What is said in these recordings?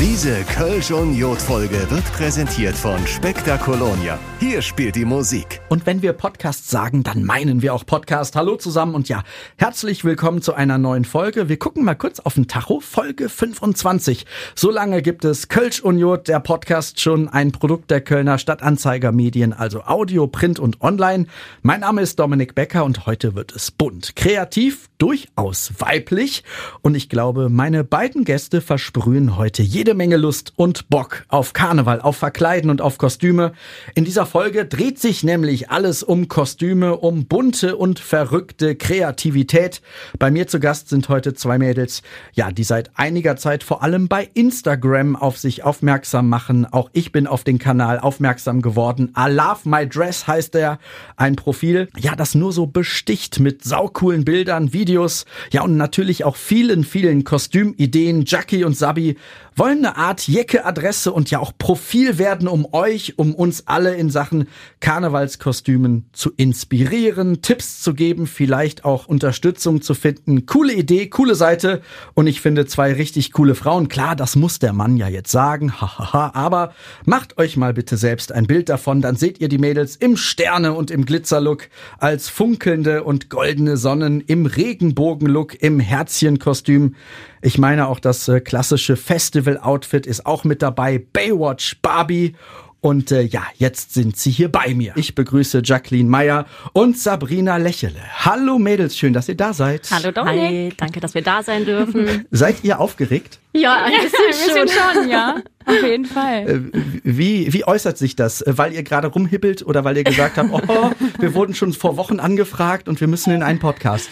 Diese Kölsch und Jod-Folge wird präsentiert von Spektakolonia. Hier spielt die Musik. Und wenn wir Podcast sagen, dann meinen wir auch Podcast. Hallo zusammen und ja, herzlich willkommen zu einer neuen Folge. Wir gucken mal kurz auf den Tacho, Folge 25. So lange gibt es Kölsch und Jod, der Podcast, schon ein Produkt der Kölner Stadtanzeiger Medien, also Audio, Print und Online. Mein Name ist Dominik Becker und heute wird es bunt, kreativ, durchaus weiblich. Und ich glaube, meine beiden Gäste versprühen heute jede Menge Lust und Bock auf Karneval, auf Verkleiden und auf Kostüme. In dieser Folge dreht sich nämlich alles um Kostüme, um bunte und verrückte Kreativität. Bei mir zu Gast sind heute zwei Mädels, ja, die seit einiger Zeit vor allem bei Instagram auf sich aufmerksam machen. Auch ich bin auf den Kanal aufmerksam geworden. I love my dress heißt er. Ein Profil, ja, das nur so besticht mit saucoolen Bildern, Videos, ja, und natürlich auch vielen, vielen Kostümideen. Jackie und Sabi wollen eine Art Jecke-Adresse und ja auch Profil werden, um euch, um uns alle in Sachen Karnevalskostümen zu inspirieren, Tipps zu geben, vielleicht auch Unterstützung zu finden. Coole Idee, coole Seite und ich finde zwei richtig coole Frauen. Klar, das muss der Mann ja jetzt sagen, hahaha, aber macht euch mal bitte selbst ein Bild davon, dann seht ihr die Mädels im Sterne und im Glitzerlook als funkelnde und goldene Sonnen im Regenbogenlook, im Herzchenkostüm. Ich meine auch das äh, klassische Festival-Outfit ist auch mit dabei. Baywatch, Barbie und äh, ja, jetzt sind sie hier bei mir. Ich begrüße Jacqueline Meyer und Sabrina Lächele. Hallo Mädels, schön, dass ihr da seid. Hallo Dominik. Hi, danke, dass wir da sein dürfen. Seid ihr aufgeregt? Ja, ein bisschen, schon. schon, ja. Auf jeden Fall. Äh, wie, wie äußert sich das? Weil ihr gerade rumhippelt oder weil ihr gesagt habt, oh, wir wurden schon vor Wochen angefragt und wir müssen in einen Podcast?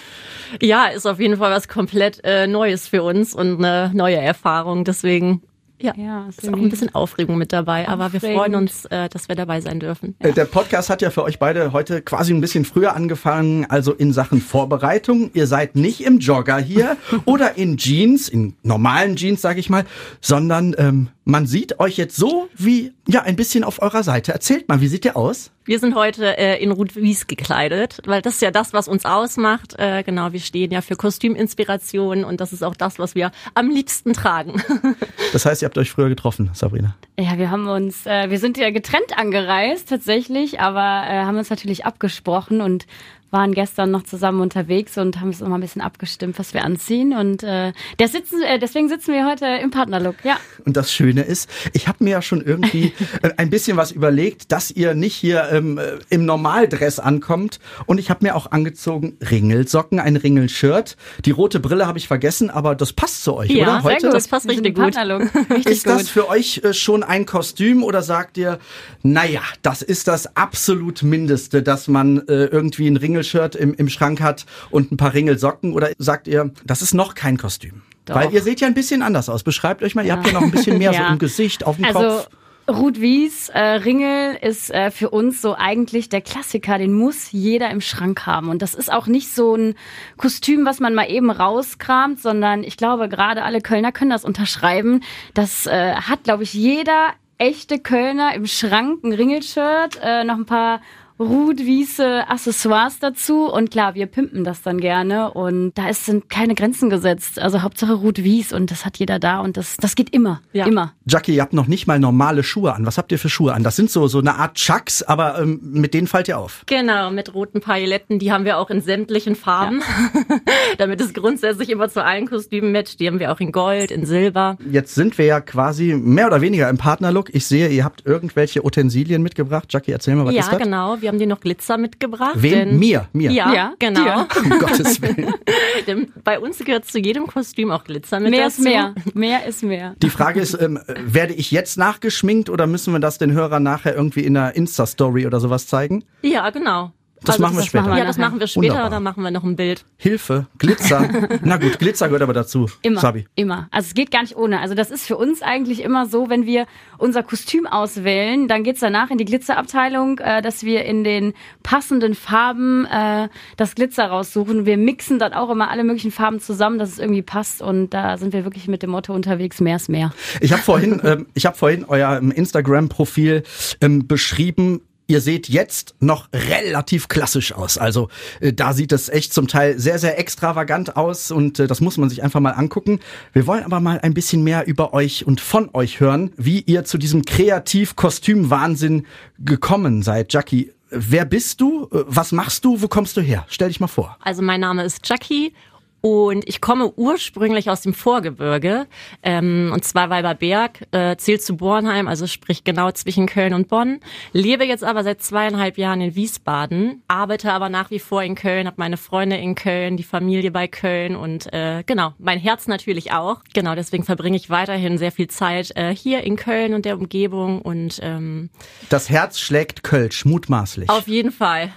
Ja, ist auf jeden Fall was komplett äh, Neues für uns und eine neue Erfahrung. Deswegen ja, ja ist, ist auch ein bisschen Aufregung mit dabei, aber wir freuen uns, äh, dass wir dabei sein dürfen. Ja. Äh, der Podcast hat ja für euch beide heute quasi ein bisschen früher angefangen, also in Sachen Vorbereitung. Ihr seid nicht im Jogger hier oder in Jeans, in normalen Jeans, sag ich mal, sondern ähm, man sieht euch jetzt so wie ja ein bisschen auf eurer Seite. Erzählt mal, wie sieht ihr aus? Wir sind heute äh, in Ruth Wies gekleidet, weil das ist ja das, was uns ausmacht. Äh, genau, wir stehen ja für Kostüminspiration und das ist auch das, was wir am liebsten tragen. das heißt, ihr habt euch früher getroffen, Sabrina? Ja, wir haben uns, äh, wir sind ja getrennt angereist tatsächlich, aber äh, haben uns natürlich abgesprochen und waren gestern noch zusammen unterwegs und haben es immer ein bisschen abgestimmt, was wir anziehen. Und äh, der sitzen, äh, deswegen sitzen wir heute im Partnerlook, ja. Und das Schöne ist, ich habe mir ja schon irgendwie äh, ein bisschen was überlegt, dass ihr nicht hier ähm, äh, im Normaldress ankommt. Und ich habe mir auch angezogen Ringelsocken, ein Ringelshirt. Die rote Brille habe ich vergessen, aber das passt zu euch, ja, oder? Heute sehr gut. das passt richtig gut. richtig ist das für euch äh, schon ein Kostüm oder sagt ihr, naja, das ist das absolut Mindeste, dass man äh, irgendwie ein Ringel Ringelshirt im, im Schrank hat und ein paar Ringelsocken? Oder sagt ihr, das ist noch kein Kostüm? Doch. Weil ihr seht ja ein bisschen anders aus. Beschreibt euch mal, ihr habt ja noch ein bisschen mehr ja. so im Gesicht, auf dem also, Kopf. Ruth Wies, äh, Ringel ist äh, für uns so eigentlich der Klassiker, den muss jeder im Schrank haben. Und das ist auch nicht so ein Kostüm, was man mal eben rauskramt, sondern ich glaube, gerade alle Kölner können das unterschreiben. Das äh, hat, glaube ich, jeder echte Kölner im Schrank, ein Ringelshirt, äh, noch ein paar Rudwiese Accessoires dazu und klar, wir pimpen das dann gerne und da ist, sind keine Grenzen gesetzt. Also Hauptsache Rudwies und das hat jeder da und das, das geht immer, ja. immer. Jackie, ihr habt noch nicht mal normale Schuhe an. Was habt ihr für Schuhe an? Das sind so, so eine Art Chucks, aber ähm, mit denen fallt ihr auf. Genau, mit roten Pailletten, die haben wir auch in sämtlichen Farben, ja. damit es grundsätzlich immer zu allen Kostümen matcht. Die haben wir auch in Gold, in Silber. Jetzt sind wir ja quasi mehr oder weniger im Partnerlook. Ich sehe, ihr habt irgendwelche Utensilien mitgebracht. Jackie, erzähl mal, was ja, ist das? Ja, genau wir haben dir noch Glitzer mitgebracht. Wem? Mir? Mir? Ja, ja genau. Dir. Um Gottes Willen. denn bei uns gehört zu jedem Kostüm auch Glitzer mit mehr dazu. ist mehr. Mehr ist mehr. Die Frage ist, ähm, werde ich jetzt nachgeschminkt oder müssen wir das den Hörern nachher irgendwie in einer Insta-Story oder sowas zeigen? Ja, genau. Das also machen wir das später. Machen wir ja, das machen wir später, Wunderbar. dann machen wir noch ein Bild. Hilfe, Glitzer. Na gut, Glitzer gehört aber dazu. Immer. Sabi. Immer. Also es geht gar nicht ohne. Also das ist für uns eigentlich immer so, wenn wir unser Kostüm auswählen, dann geht's danach in die Glitzerabteilung, äh, dass wir in den passenden Farben äh, das Glitzer raussuchen. Wir mixen dann auch immer alle möglichen Farben zusammen, dass es irgendwie passt. Und da sind wir wirklich mit dem Motto unterwegs, mehr ist mehr. Ich habe vorhin, ähm, ich habe vorhin euer ähm, Instagram-Profil ähm, beschrieben Ihr seht jetzt noch relativ klassisch aus. Also äh, da sieht es echt zum Teil sehr, sehr extravagant aus und äh, das muss man sich einfach mal angucken. Wir wollen aber mal ein bisschen mehr über euch und von euch hören, wie ihr zu diesem Kreativ-Kostüm-Wahnsinn gekommen seid. Jackie, wer bist du? Äh, was machst du? Wo kommst du her? Stell dich mal vor. Also mein Name ist Jackie und ich komme ursprünglich aus dem Vorgebirge, ähm, und zwar Weiberberg, äh, zählt zu Bornheim, also sprich genau zwischen Köln und Bonn. Lebe jetzt aber seit zweieinhalb Jahren in Wiesbaden, arbeite aber nach wie vor in Köln, habe meine Freunde in Köln, die Familie bei Köln und äh, genau, mein Herz natürlich auch. Genau, deswegen verbringe ich weiterhin sehr viel Zeit äh, hier in Köln und der Umgebung und ähm, Das Herz schlägt Kölsch, mutmaßlich. Auf jeden Fall.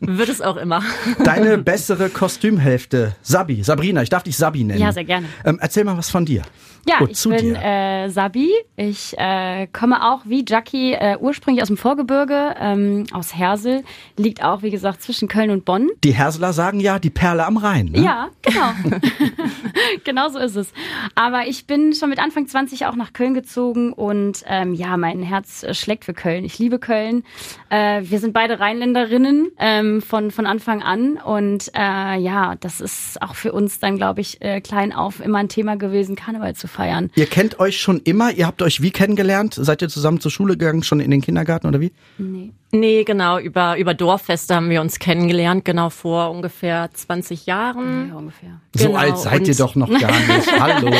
Wird es auch immer. Deine bessere Kostümhälfte, Sabi, Sabrina, ich darf dich Sabi nennen. Ja, sehr gerne. Ähm, erzähl mal was von dir. Ja, Gut, ich bin äh, Sabi. Ich äh, komme auch wie Jackie äh, ursprünglich aus dem Vorgebirge, ähm, aus Hersel. Liegt auch, wie gesagt, zwischen Köln und Bonn. Die Herseler sagen ja die Perle am Rhein. Ne? Ja, genau. genau so ist es. Aber ich bin schon mit Anfang 20 auch nach Köln gezogen und ähm, ja, mein Herz schlägt für Köln. Ich liebe Köln. Äh, wir sind beide Rheinländerinnen ähm, von, von Anfang an. Und äh, ja, das ist auch für uns dann, glaube ich, äh, klein auf immer ein Thema gewesen, Karneval zu feiern. Ihr kennt euch schon immer? Ihr habt euch wie kennengelernt? Seid ihr zusammen zur Schule gegangen, schon in den Kindergarten oder wie? Nee. Nee, genau, über, über Dorffeste haben wir uns kennengelernt, genau vor ungefähr 20 Jahren. Ja, ungefähr. So genau. alt seid ihr doch noch gar nicht. Hallo.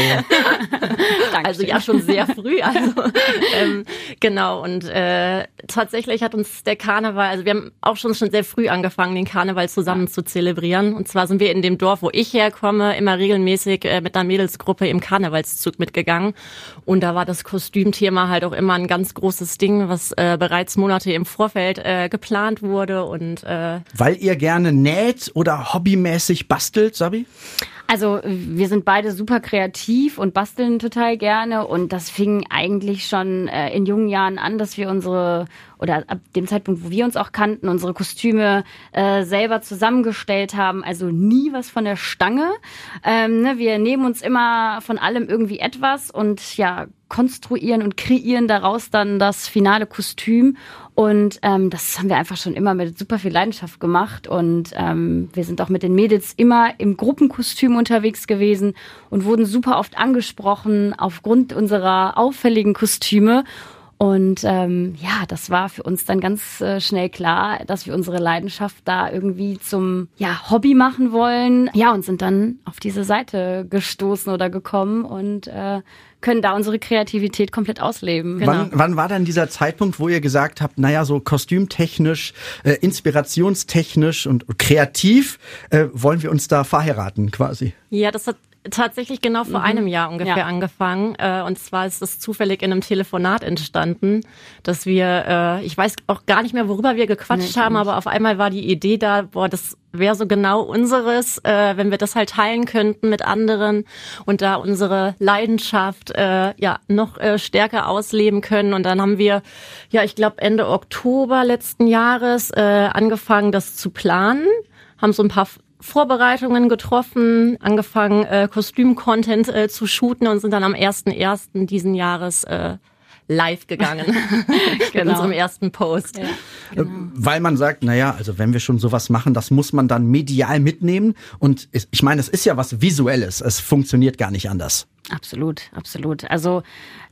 also ja, schon sehr früh. Also, ähm, genau, und äh, tatsächlich hat uns der Karneval, also wir haben auch schon, schon sehr früh angefangen, den Karneval zusammen zu zelebrieren. Und zwar sind wir in dem Dorf, wo ich herkomme, immer regelmäßig äh, mit einer Mädelsgruppe im Karnevalszug mitgegangen. Und da war das Kostümthema halt auch immer ein ganz großes Ding, was äh, bereits Monate im Vorfeld Vorfeld äh, geplant wurde und äh weil ihr gerne näht oder hobbymäßig bastelt, Sabi? Also wir sind beide super kreativ und basteln total gerne und das fing eigentlich schon äh, in jungen Jahren an, dass wir unsere oder ab dem Zeitpunkt, wo wir uns auch kannten, unsere Kostüme äh, selber zusammengestellt haben. Also nie was von der Stange. Ähm, ne, wir nehmen uns immer von allem irgendwie etwas und ja konstruieren und kreieren daraus dann das finale Kostüm. Und ähm, das haben wir einfach schon immer mit super viel Leidenschaft gemacht. Und ähm, wir sind auch mit den Mädels immer im Gruppenkostüm unterwegs gewesen und wurden super oft angesprochen aufgrund unserer auffälligen Kostüme. Und ähm, ja, das war für uns dann ganz äh, schnell klar, dass wir unsere Leidenschaft da irgendwie zum ja, Hobby machen wollen. Ja, und sind dann auf diese Seite gestoßen oder gekommen und äh, können da unsere Kreativität komplett ausleben. Genau. Wann, wann war dann dieser Zeitpunkt, wo ihr gesagt habt, naja, so kostümtechnisch, äh, inspirationstechnisch und kreativ äh, wollen wir uns da verheiraten quasi? Ja, das hat tatsächlich genau vor mhm. einem Jahr ungefähr ja. angefangen. Äh, und zwar ist das zufällig in einem Telefonat entstanden, dass wir, äh, ich weiß auch gar nicht mehr, worüber wir gequatscht nee, haben, aber auf einmal war die Idee da, boah, das wäre so genau unseres, äh, wenn wir das halt teilen könnten mit anderen und da unsere Leidenschaft äh, ja noch äh, stärker ausleben können. Und dann haben wir, ja, ich glaube Ende Oktober letzten Jahres äh, angefangen, das zu planen haben so ein paar Vorbereitungen getroffen, angefangen äh, Kostüm-Content äh, zu shooten und sind dann am 1.1. diesen Jahres äh, live gegangen genau. in unserem erersten Post. Ja, genau. Weil man sagt, naja, also wenn wir schon sowas machen, das muss man dann medial mitnehmen. Und ich meine, es ist ja was Visuelles. Es funktioniert gar nicht anders. Absolut, absolut. Also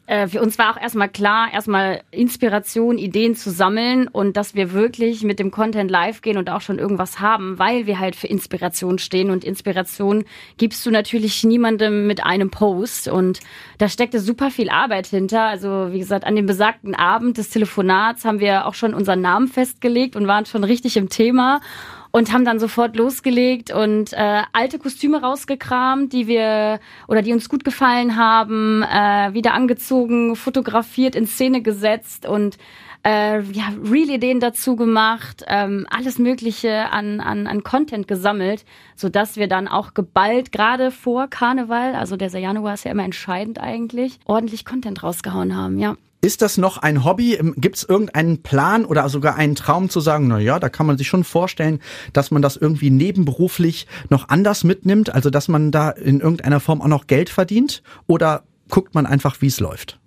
äh, für uns war auch erstmal klar, erstmal Inspiration, Ideen zu sammeln und dass wir wirklich mit dem Content live gehen und auch schon irgendwas haben, weil wir halt für Inspiration stehen und Inspiration gibst du natürlich niemandem mit einem Post und da steckte super viel Arbeit hinter. Also wie gesagt, an dem besagten Abend des Telefonats haben wir auch schon unseren Namen festgelegt und waren schon richtig im Thema und haben dann sofort losgelegt und äh, alte Kostüme rausgekramt, die wir oder die uns gut gefallen haben, äh, wieder angezogen, fotografiert, in Szene gesetzt und äh, ja, Real-Ideen dazu gemacht, ähm, alles Mögliche an, an, an Content gesammelt, so dass wir dann auch geballt, gerade vor Karneval, also der Januar ist ja immer entscheidend eigentlich, ordentlich Content rausgehauen haben, ja. Ist das noch ein Hobby? Gibt es irgendeinen Plan oder sogar einen Traum zu sagen, na ja, da kann man sich schon vorstellen, dass man das irgendwie nebenberuflich noch anders mitnimmt, also dass man da in irgendeiner Form auch noch Geld verdient? Oder guckt man einfach, wie es läuft?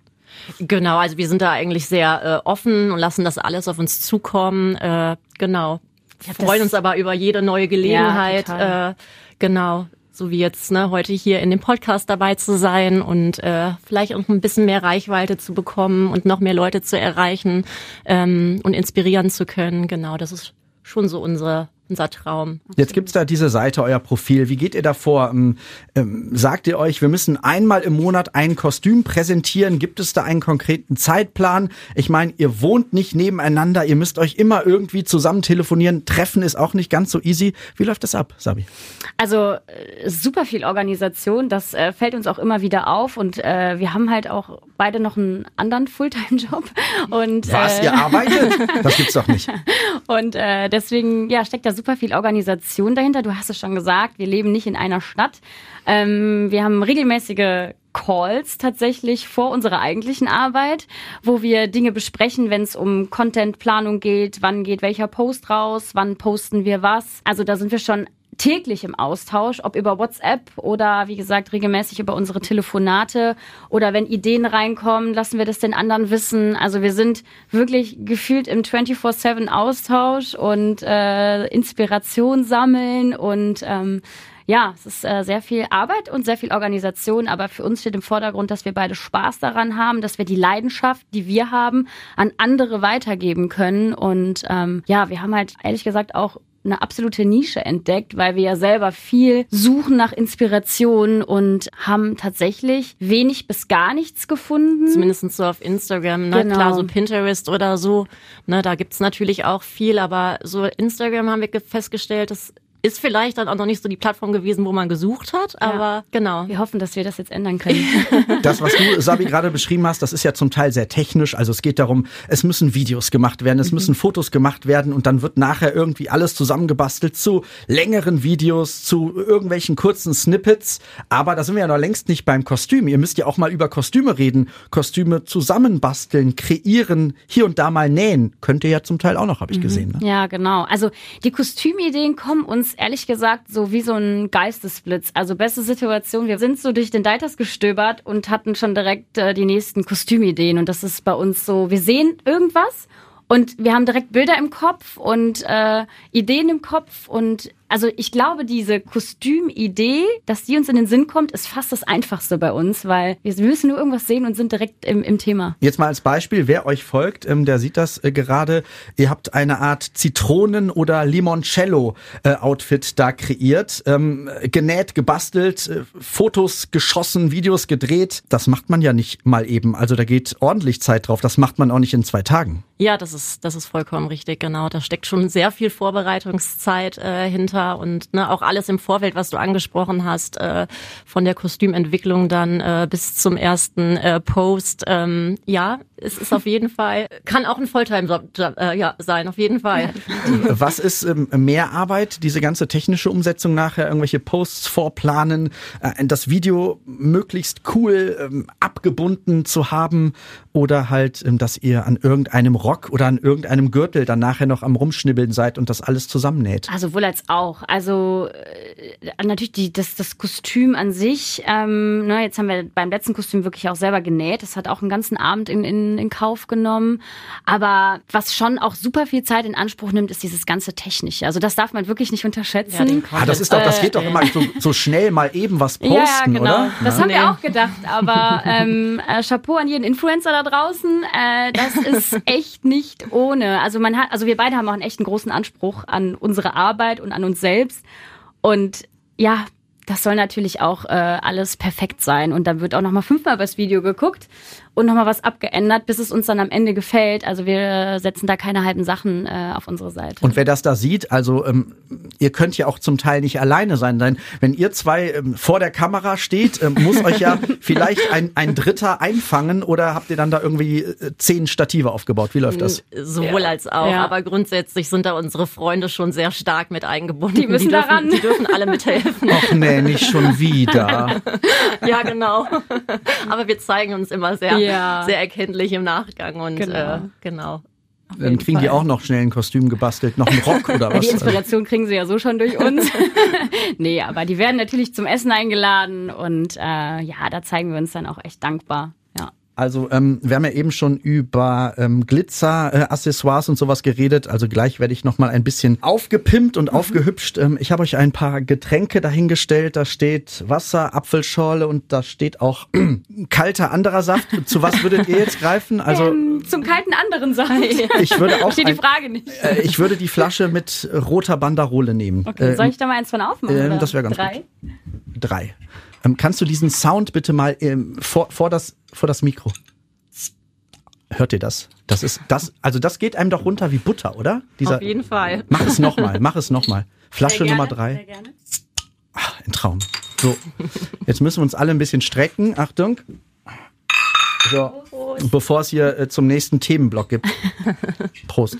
Genau, also wir sind da eigentlich sehr äh, offen und lassen das alles auf uns zukommen. Äh, genau. Wir freuen uns aber über jede neue Gelegenheit. Ja, äh, genau so wie jetzt ne, heute hier in dem Podcast dabei zu sein und äh, vielleicht auch ein bisschen mehr Reichweite zu bekommen und noch mehr Leute zu erreichen ähm, und inspirieren zu können. Genau, das ist schon so unsere unser Traum. Jetzt gibt's da diese Seite, euer Profil. Wie geht ihr davor? Ähm, ähm, sagt ihr euch, wir müssen einmal im Monat ein Kostüm präsentieren? Gibt es da einen konkreten Zeitplan? Ich meine, ihr wohnt nicht nebeneinander, ihr müsst euch immer irgendwie zusammen telefonieren. Treffen ist auch nicht ganz so easy. Wie läuft das ab, Sabi? Also äh, super viel Organisation, das äh, fällt uns auch immer wieder auf und äh, wir haben halt auch beide noch einen anderen Fulltime-Job. Und Was, ihr arbeitet? Das gibt's doch nicht. Und deswegen ja, steckt da super viel Organisation dahinter. Du hast es schon gesagt, wir leben nicht in einer Stadt. Ähm, wir haben regelmäßige Calls tatsächlich vor unserer eigentlichen Arbeit, wo wir Dinge besprechen, wenn es um Contentplanung geht, wann geht welcher Post raus, wann posten wir was. Also da sind wir schon täglich im Austausch, ob über WhatsApp oder wie gesagt regelmäßig über unsere Telefonate oder wenn Ideen reinkommen, lassen wir das den anderen wissen. Also wir sind wirklich gefühlt im 24/7 Austausch und äh, Inspiration sammeln und ähm, ja, es ist äh, sehr viel Arbeit und sehr viel Organisation, aber für uns steht im Vordergrund, dass wir beide Spaß daran haben, dass wir die Leidenschaft, die wir haben, an andere weitergeben können. Und ähm, ja, wir haben halt ehrlich gesagt auch eine absolute Nische entdeckt, weil wir ja selber viel suchen nach Inspiration und haben tatsächlich wenig bis gar nichts gefunden. Zumindest so auf Instagram, ne? Genau. Klar, so Pinterest oder so. Ne, da gibt's natürlich auch viel, aber so Instagram haben wir festgestellt, das ist vielleicht dann auch noch nicht so die Plattform gewesen, wo man gesucht hat, aber ja. genau. Wir hoffen, dass wir das jetzt ändern können. Das, was du, Sabi, gerade beschrieben hast, das ist ja zum Teil sehr technisch. Also es geht darum, es müssen Videos gemacht werden, es mhm. müssen Fotos gemacht werden und dann wird nachher irgendwie alles zusammengebastelt zu längeren Videos, zu irgendwelchen kurzen Snippets. Aber da sind wir ja noch längst nicht beim Kostüm. Ihr müsst ja auch mal über Kostüme reden, Kostüme zusammenbasteln, kreieren, hier und da mal nähen. Könnt ihr ja zum Teil auch noch, habe ich mhm. gesehen. Ne? Ja, genau. Also die Kostümideen kommen uns ehrlich gesagt so wie so ein Geistesblitz. Also beste Situation, wir sind so durch den Deiters gestöbert und hatten schon direkt äh, die nächsten Kostümideen. Und das ist bei uns so, wir sehen irgendwas und wir haben direkt Bilder im Kopf und äh, Ideen im Kopf und also ich glaube, diese Kostümidee, dass die uns in den Sinn kommt, ist fast das Einfachste bei uns, weil wir müssen nur irgendwas sehen und sind direkt im, im Thema. Jetzt mal als Beispiel, wer euch folgt, ähm, der sieht das äh, gerade. Ihr habt eine Art Zitronen- oder Limoncello-Outfit da kreiert, ähm, genäht, gebastelt, äh, Fotos geschossen, Videos gedreht. Das macht man ja nicht mal eben. Also da geht ordentlich Zeit drauf. Das macht man auch nicht in zwei Tagen. Ja, das ist, das ist vollkommen richtig, genau. Da steckt schon sehr viel Vorbereitungszeit äh, hinter dahinter und ne, auch alles im Vorfeld, was du angesprochen hast, äh, von der Kostümentwicklung dann äh, bis zum ersten äh, Post. Ähm, ja, es ist auf jeden Fall, kann auch ein Volltime-Job äh, ja, sein, auf jeden Fall. Was ist ähm, mehr Arbeit, diese ganze technische Umsetzung nachher, irgendwelche Posts vorplanen, äh, das Video möglichst cool ähm, abgebunden zu haben oder halt, ähm, dass ihr an irgendeinem Rock oder an irgendeinem Gürtel dann nachher noch am Rumschnibbeln seid und das alles zusammennäht? Also wohl als auch. Also äh, natürlich die, das, das Kostüm an sich, ähm, ne, jetzt haben wir beim letzten Kostüm wirklich auch selber genäht. Das hat auch einen ganzen Abend in, in in, Kauf genommen. Aber was schon auch super viel Zeit in Anspruch nimmt, ist dieses ganze Technische. Also das darf man wirklich nicht unterschätzen. Ja, ah, das ist doch, das geht doch immer so, so schnell mal eben was posten, ja, genau. oder? Das Na? haben wir auch gedacht. Aber ähm, äh, Chapeau an jeden Influencer da draußen. Äh, das ist echt nicht ohne. Also man hat, also wir beide haben auch einen echten großen Anspruch an unsere Arbeit und an uns selbst. Und ja, das soll natürlich auch äh, alles perfekt sein. Und da wird auch nochmal fünfmal über das Video geguckt und nochmal was abgeändert, bis es uns dann am Ende gefällt. Also wir setzen da keine halben Sachen äh, auf unsere Seite. Und wer das da sieht, also ähm, ihr könnt ja auch zum Teil nicht alleine sein. Denn wenn ihr zwei ähm, vor der Kamera steht, ähm, muss euch ja vielleicht ein, ein Dritter einfangen oder habt ihr dann da irgendwie äh, zehn Stative aufgebaut? Wie läuft das? Sowohl ja. als auch. Ja. Aber grundsätzlich sind da unsere Freunde schon sehr stark mit eingebunden. Die müssen die dürfen, daran. Die dürfen alle mithelfen. Ach nee, nicht schon wieder. ja, genau. Aber wir zeigen uns immer sehr ja. sehr erkenntlich im Nachgang und genau. Äh, genau. Dann kriegen Fall. die auch noch schnell ein Kostüm gebastelt, noch einen Rock oder was? Die Inspiration kriegen sie ja so schon durch uns. nee, aber die werden natürlich zum Essen eingeladen und äh, ja, da zeigen wir uns dann auch echt dankbar. Also ähm, wir haben ja eben schon über ähm, Glitzer-Accessoires und sowas geredet. Also gleich werde ich nochmal ein bisschen aufgepimpt und mhm. aufgehübscht. Ähm, ich habe euch ein paar Getränke dahingestellt. Da steht Wasser, Apfelschorle und da steht auch kalter anderer Saft. Zu was würdet ihr jetzt greifen? Also ähm, zum kalten anderen Saft. Ich würde auch Steht die Frage nicht. Äh, ich würde die Flasche mit roter Banderole nehmen. Okay, soll ich da mal eins von aufmachen? Ähm, das wäre ganz Drei? gut. Drei. Ähm, kannst du diesen Sound bitte mal ähm, vor, vor, das, vor das Mikro? Hört ihr das? Das ist das, also das geht einem doch runter wie Butter, oder? Dieser, Auf jeden Fall. Mach es nochmal, mach es nochmal. Flasche gerne, Nummer drei. Sehr gerne. Ach, ein Traum. So, jetzt müssen wir uns alle ein bisschen strecken. Achtung. So, bevor es hier äh, zum nächsten Themenblock gibt. Prost.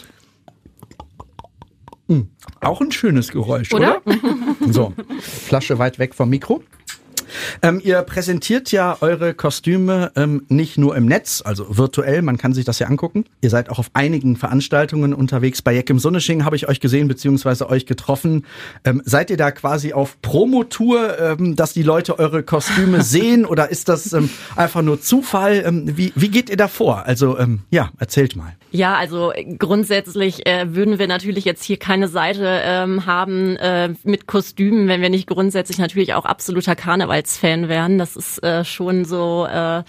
Mhm. Auch ein schönes Geräusch, oder? oder? so, Flasche weit weg vom Mikro. Ähm, ihr präsentiert ja eure Kostüme ähm, nicht nur im Netz, also virtuell, man kann sich das ja angucken. Ihr seid auch auf einigen Veranstaltungen unterwegs. Bei Jack im Sonnesching habe ich euch gesehen, beziehungsweise euch getroffen. Ähm, seid ihr da quasi auf Promotour, ähm, dass die Leute eure Kostüme sehen oder ist das ähm, einfach nur Zufall? Ähm, wie, wie geht ihr da vor? Also ähm, ja, erzählt mal. Ja, also grundsätzlich äh, würden wir natürlich jetzt hier keine Seite ähm, haben äh, mit Kostümen, wenn wir nicht grundsätzlich natürlich auch absoluter Karnevalsfan wären. Das ist äh, schon so äh,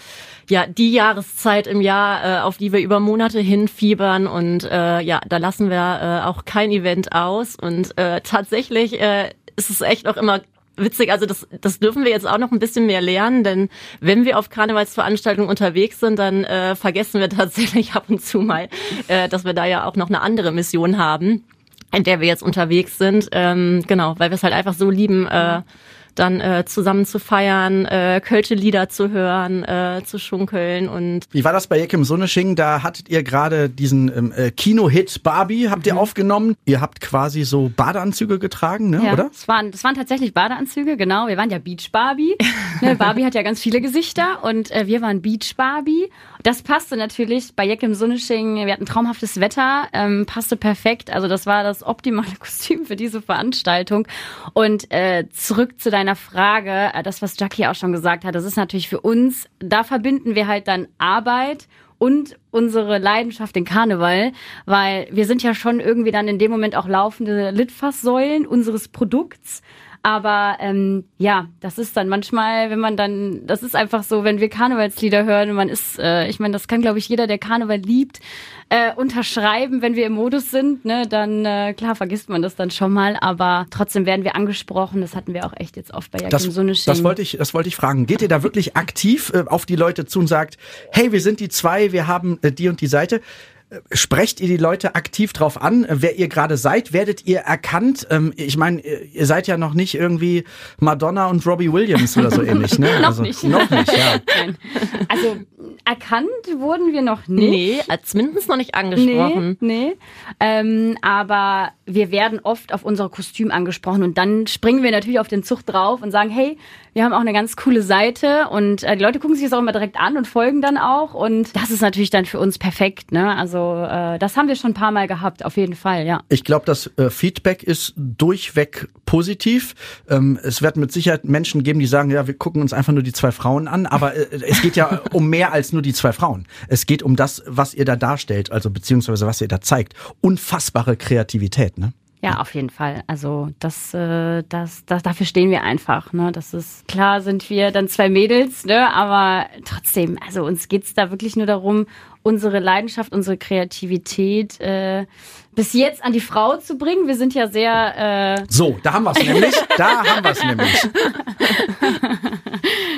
ja die Jahreszeit im Jahr, äh, auf die wir über Monate hinfiebern und äh, ja, da lassen wir äh, auch kein Event aus und äh, tatsächlich äh, ist es echt auch immer witzig, also das, das dürfen wir jetzt auch noch ein bisschen mehr lernen, denn wenn wir auf Karnevalsveranstaltungen unterwegs sind, dann äh, vergessen wir tatsächlich ab und zu mal, äh, dass wir da ja auch noch eine andere Mission haben, in der wir jetzt unterwegs sind. Ähm, genau, weil wir es halt einfach so lieben, äh, dann äh, zusammen zu feiern, äh, Kölsche Lieder zu hören, äh, zu schunkeln und. Wie war das bei Jekim Sonnesching? Da hattet ihr gerade diesen ähm, äh, Kino-Hit Barbie, habt ihr mhm. aufgenommen. Ihr habt quasi so Badeanzüge getragen, ne? Ja, oder? Das waren, das waren tatsächlich Badeanzüge, genau. Wir waren ja Beach Barbie. ne, Barbie hat ja ganz viele Gesichter und äh, wir waren Beach Barbie. Das passte natürlich bei Jekim Sonnesching. Wir hatten traumhaftes Wetter, ähm, passte perfekt. Also das war das optimale Kostüm für diese Veranstaltung. Und äh, zurück zu deiner deiner Frage, äh, das, was Jackie auch schon gesagt hat, das ist natürlich für uns, da verbinden wir halt dann Arbeit und unsere Leidenschaft, den Karneval, weil wir sind ja schon irgendwie dann in dem Moment auch laufende Litfaßsäulen unseres Produkts. Aber ähm, ja, das ist dann manchmal, wenn man dann, das ist einfach so, wenn wir Karnevalslieder hören und man ist, äh, ich meine, das kann, glaube ich, jeder, der Karneval liebt, äh, unterschreiben, wenn wir im Modus sind, ne, dann äh, klar vergisst man das dann schon mal, aber trotzdem werden wir angesprochen. Das hatten wir auch echt jetzt oft bei Jakim das, Das wollte ich, das wollte ich fragen. Geht ihr da wirklich aktiv äh, auf die Leute zu und sagt, hey, wir sind die zwei, wir haben äh, die und die Seite? Sprecht ihr die Leute aktiv drauf an, wer ihr gerade seid? Werdet ihr erkannt? Ähm, ich meine, ihr seid ja noch nicht irgendwie Madonna und Robbie Williams oder so ähnlich, ne? noch also, nicht. Noch nicht, ja. Also erkannt wurden wir noch nicht. Nee, zumindest noch nicht angesprochen. Nee, nee. Ähm, aber wir werden oft auf unser Kostüm angesprochen und dann springen wir natürlich auf den Zug drauf und sagen, hey, wir haben auch eine ganz coole Seite und äh, die Leute gucken sich das auch immer direkt an und folgen dann auch und das ist natürlich dann für uns perfekt, ne? Also also äh, das haben wir schon ein paar Mal gehabt, auf jeden Fall, ja. Ich glaube, das äh, Feedback ist durchweg positiv. Ähm, es wird mit Sicherheit Menschen geben, die sagen, ja, wir gucken uns einfach nur die zwei Frauen an, aber äh, es geht ja um mehr als nur die zwei Frauen. Es geht um das, was ihr da darstellt, also beziehungsweise was ihr da zeigt. Unfassbare Kreativität, ne? Ja, auf jeden Fall. Also das, äh, das, das, dafür stehen wir einfach. Ne? Das ist klar, sind wir dann zwei Mädels, ne? aber trotzdem, also uns geht's da wirklich nur darum, unsere Leidenschaft, unsere Kreativität äh, bis jetzt an die Frau zu bringen. Wir sind ja sehr. Äh so, da haben wir es nämlich. Da haben wir es nämlich.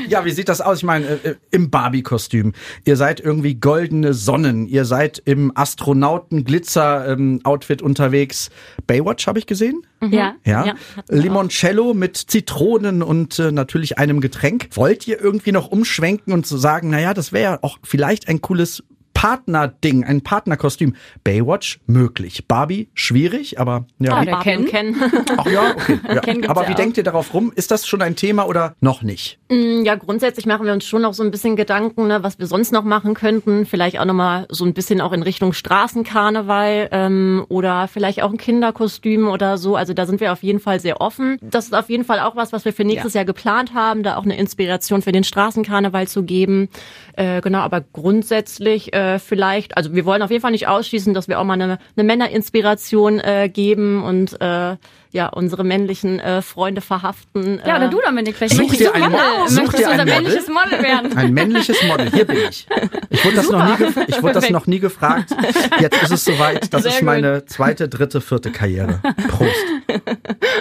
ja, wie sieht das aus? Ich meine, äh, im Barbie-Kostüm. Ihr seid irgendwie goldene Sonnen. Ihr seid im Astronauten-Glitzer-Outfit unterwegs. Baywatch habe ich gesehen. Mhm. Ja. Ja. ja Limoncello mit Zitronen und äh, natürlich einem Getränk. Wollt ihr irgendwie noch umschwenken und so sagen, naja, das wäre ja auch vielleicht ein cooles Partnerding, ein Partnerkostüm. Baywatch möglich. Barbie schwierig, aber ja. Ah, wie, der Ken. Ken. ach ja, okay. Ja. Aber ja wie auch. denkt ihr darauf rum? Ist das schon ein Thema oder noch nicht? Mm, Ja, grundsätzlich machen wir uns schon noch so ein bisschen Gedanken, ne, was wir sonst noch machen könnten. Vielleicht auch nochmal so ein bisschen auch in Richtung Straßenkarneval ähm, oder vielleicht auch ein Kinderkostüm oder so. Also da sind wir auf jeden Fall sehr offen. Das ist auf jeden Fall auch was, was wir für nächstes Jahr geplant haben, da auch eine Inspiration für den Straßenkarneval zu geben. Äh, genau, aber grundsätzlich äh, vielleicht, also wir wollen auf jeden Fall nicht ausschließen, dass wir auch mal eine, eine Männerinspiration äh, geben und äh, ja unsere männlichen äh, Freunde verhaften. Ja, äh, oder du, Dominik, vielleicht Such möchtest dir du ein Model. Mo- such möchtest dir du ein Model. männliches Model werden. Ein männliches Model. Hier bin ich. Ich wurde das, noch nie, ich wurde das noch nie gefragt. Jetzt ist es soweit. Das Sehr ist gut. meine zweite, dritte, vierte Karriere. Prost.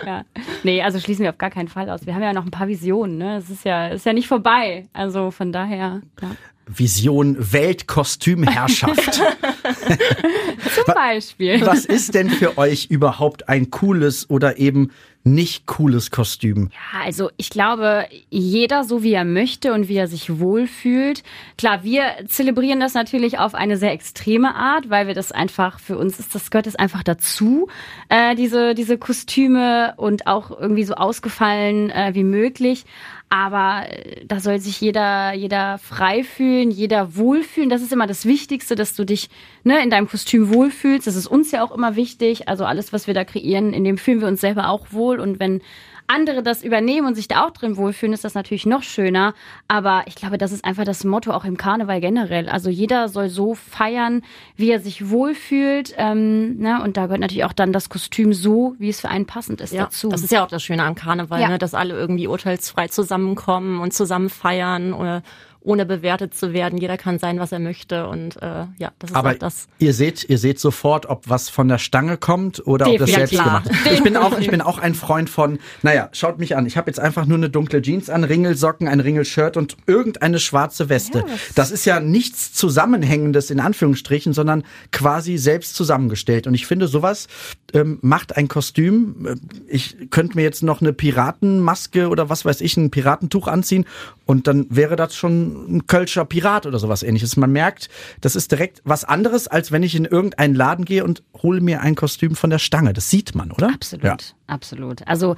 Ja. Nee, also schließen wir auf gar keinen Fall aus. Wir haben ja noch ein paar Visionen, ne? Es ist ja, ist ja nicht vorbei. Also von daher, ja. Vision Weltkostümherrschaft. Zum Beispiel. Was ist denn für euch überhaupt ein cooles oder eben nicht cooles Kostüm? Ja, also ich glaube, jeder so wie er möchte und wie er sich wohlfühlt. Klar, wir zelebrieren das natürlich auf eine sehr extreme Art, weil wir das einfach, für uns ist das gehört es einfach dazu, äh, diese, diese Kostüme und auch irgendwie so ausgefallen äh, wie möglich. Aber äh, da soll sich jeder, jeder frei fühlen, jeder wohlfühlen. Das ist immer das Wichtigste, dass du dich ne, in deinem Kostüm wohlfühlst. Das ist uns ja auch immer wichtig. Also alles, was wir da kreieren, in dem fühlen wir uns selber auch wohl. Und wenn andere das übernehmen und sich da auch drin wohlfühlen, ist das natürlich noch schöner. Aber ich glaube, das ist einfach das Motto auch im Karneval generell. Also jeder soll so feiern, wie er sich wohlfühlt. Ähm, ne? Und da gehört natürlich auch dann das Kostüm so, wie es für einen passend ist Ja, dazu. das ist ja auch das Schöne am Karneval, Ja. ne, dass alle irgendwie urteilsfrei zusammenkommen und zusammen feiern oder ohne bewertet zu werden. Jeder kann sein, was er möchte und äh, ja, das ist Aber auch das. ihr seht, ihr seht sofort, ob was von der Stange kommt oder ob das Definitiv. selbst Klar. gemacht ist. Ich bin auch, ich bin auch ein Freund von, naja, schaut mich an. Ich habe jetzt einfach nur eine dunkle Jeans an, Ringelsocken, ein Ringelshirt und irgendeine schwarze Weste. das ist ja nichts Zusammenhängendes in Anführungsstrichen, sondern quasi selbst zusammengestellt. Und ich finde, sowas ähm, macht ein Kostüm. äh, Ich könnte mir jetzt noch eine Piratenmaske oder was weiß ich, ein Piratentuch anziehen und dann wäre das schon ein Kölscher Pirat oder sowas ähnliches. Man merkt, das ist direkt was anderes, als wenn ich in irgendeinen Laden gehe und hole mir ein Kostüm von der Stange. Das sieht man, oder? Absolut, Ja. absolut. Also,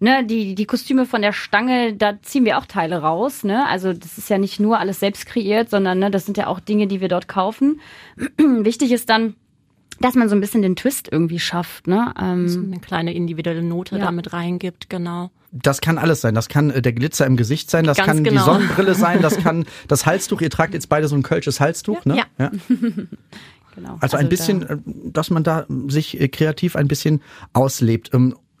ne, die, die Kostüme von der Stange, da ziehen wir auch Teile raus, ne? Also, das ist ja nicht nur alles selbst kreiert, sondern, ne, das sind ja auch Dinge, die wir dort kaufen. Wichtig ist dann, dass man so ein bisschen den Twist irgendwie schafft, ne? Ähm, Eine kleine individuelle Note Ja. da mit reingibt, genau. Das kann alles sein. Das kann äh, der Glitzer im Gesicht sein, das Ganz kann die genau. Sonnenbrille sein, das kann das Halstuch. Ihr tragt jetzt beide so ein kölsches Halstuch, ne? Ja. genau. Also, ein da- bisschen, äh, dass man da sich äh, kreativ ein bisschen auslebt.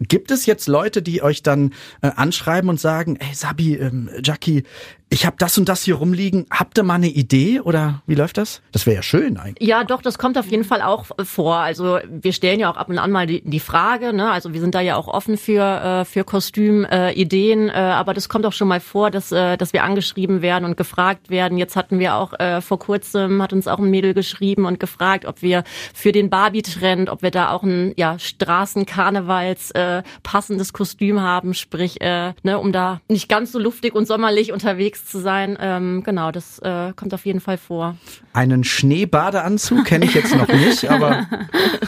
Gibt es jetzt Leute, die euch dann äh, anschreiben und sagen, ey Sabi, ähm, Jackie, ich habe das und das hier rumliegen, habt ihr mal eine Idee oder wie läuft das? Das wäre ja schön eigentlich. Ja, doch, das kommt auf jeden Fall auch vor. Also wir stellen ja auch ab und an mal die, die Frage, ne? Also wir sind da ja auch offen für äh, für Kostümideen, äh, äh, aber das kommt auch schon mal vor, dass äh, dass wir angeschrieben werden und gefragt werden. Jetzt hatten wir auch äh, vor kurzem hat uns auch ein Mädel geschrieben und gefragt, ob wir für den Barbie-Trend, ob wir da auch ein ja Straßenkarnevals äh, passendes Kostüm haben, sprich, äh, ne, um da nicht ganz so luftig und sommerlich unterwegs zu sein. Ähm, genau, das äh, kommt auf jeden Fall vor. Einen Schneebadeanzug kenne ich jetzt noch nicht, aber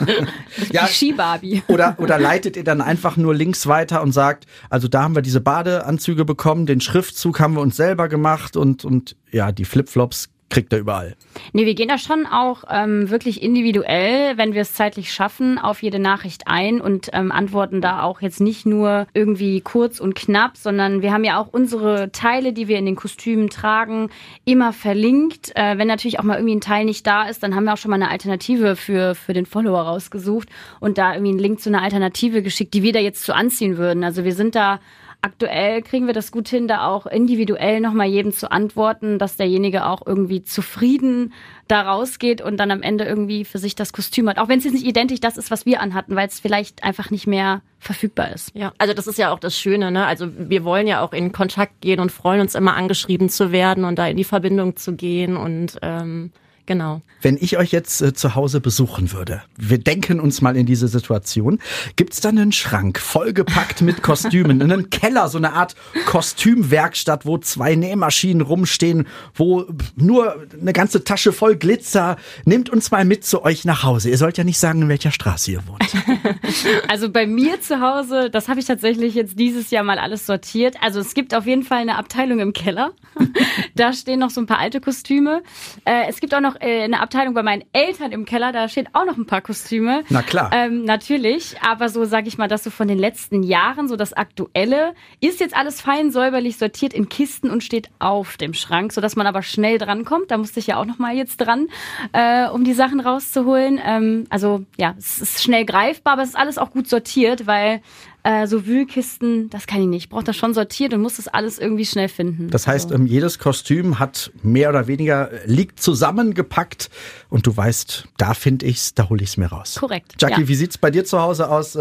ja, Ski-Barbie. oder oder leitet ihr dann einfach nur links weiter und sagt, also da haben wir diese Badeanzüge bekommen, den Schriftzug haben wir uns selber gemacht und und ja, die Flipflops kriegt er überall. Nee, wir gehen da schon auch ähm, wirklich individuell, wenn wir es zeitlich schaffen, auf jede Nachricht ein und ähm, antworten da auch jetzt nicht nur irgendwie kurz und knapp, sondern wir haben ja auch unsere Teile, die wir in den Kostümen tragen, immer verlinkt. Äh, wenn natürlich auch mal irgendwie ein Teil nicht da ist, dann haben wir auch schon mal eine Alternative für, für den Follower rausgesucht und da irgendwie einen Link zu einer Alternative geschickt, die wir da jetzt zu anziehen würden. Also wir sind da Aktuell kriegen wir das gut hin, da auch individuell nochmal jedem zu antworten, dass derjenige auch irgendwie zufrieden da rausgeht und dann am Ende irgendwie für sich das Kostüm hat. Auch wenn es jetzt nicht identisch das ist, was wir anhatten, weil es vielleicht einfach nicht mehr verfügbar ist. Ja, also das ist ja auch das Schöne, ne? Also wir wollen ja auch in Kontakt gehen und freuen uns immer angeschrieben zu werden und da in die Verbindung zu gehen und ähm, Genau. Wenn ich euch jetzt äh, zu Hause besuchen würde, wir denken uns mal in diese Situation, gibt's da einen Schrank vollgepackt mit Kostümen, einen Keller, so eine Art Kostümwerkstatt, wo zwei Nähmaschinen rumstehen, wo nur eine ganze Tasche voll Glitzer. Nehmt uns mal mit zu euch nach Hause. Ihr sollt ja nicht sagen, in welcher Straße ihr wohnt. Also bei mir zu Hause, das habe ich tatsächlich jetzt dieses Jahr mal alles sortiert. Also es gibt auf jeden Fall eine Abteilung im Keller. da stehen noch so ein paar alte Kostüme. Äh, es gibt auch noch äh, eine Abteilung bei meinen Eltern im Keller, da stehen auch noch ein paar Kostüme. Na klar. Ähm, natürlich, aber so sage ich mal, dass so von den letzten Jahren, so das Aktuelle, ist jetzt alles fein säuberlich sortiert in Kisten und steht auf dem Schrank, sodass man aber schnell drankommt. Da musste ich ja auch noch mal jetzt dran, äh, um die Sachen rauszuholen. Ähm, also ja, es ist schnell greifbar, aber es ist alles auch gut sortiert, weil äh, so Wühlkisten, das kann ich nicht. Ich brauche das schon sortiert und muss das alles irgendwie schnell finden. Das heißt, also. ähm, jedes Kostüm hat mehr oder weniger äh, liegt zusammengepackt und du weißt, da finde ich's, da hole ich's mir raus. Korrekt. Jackie, ja. wie sieht's bei dir zu Hause aus?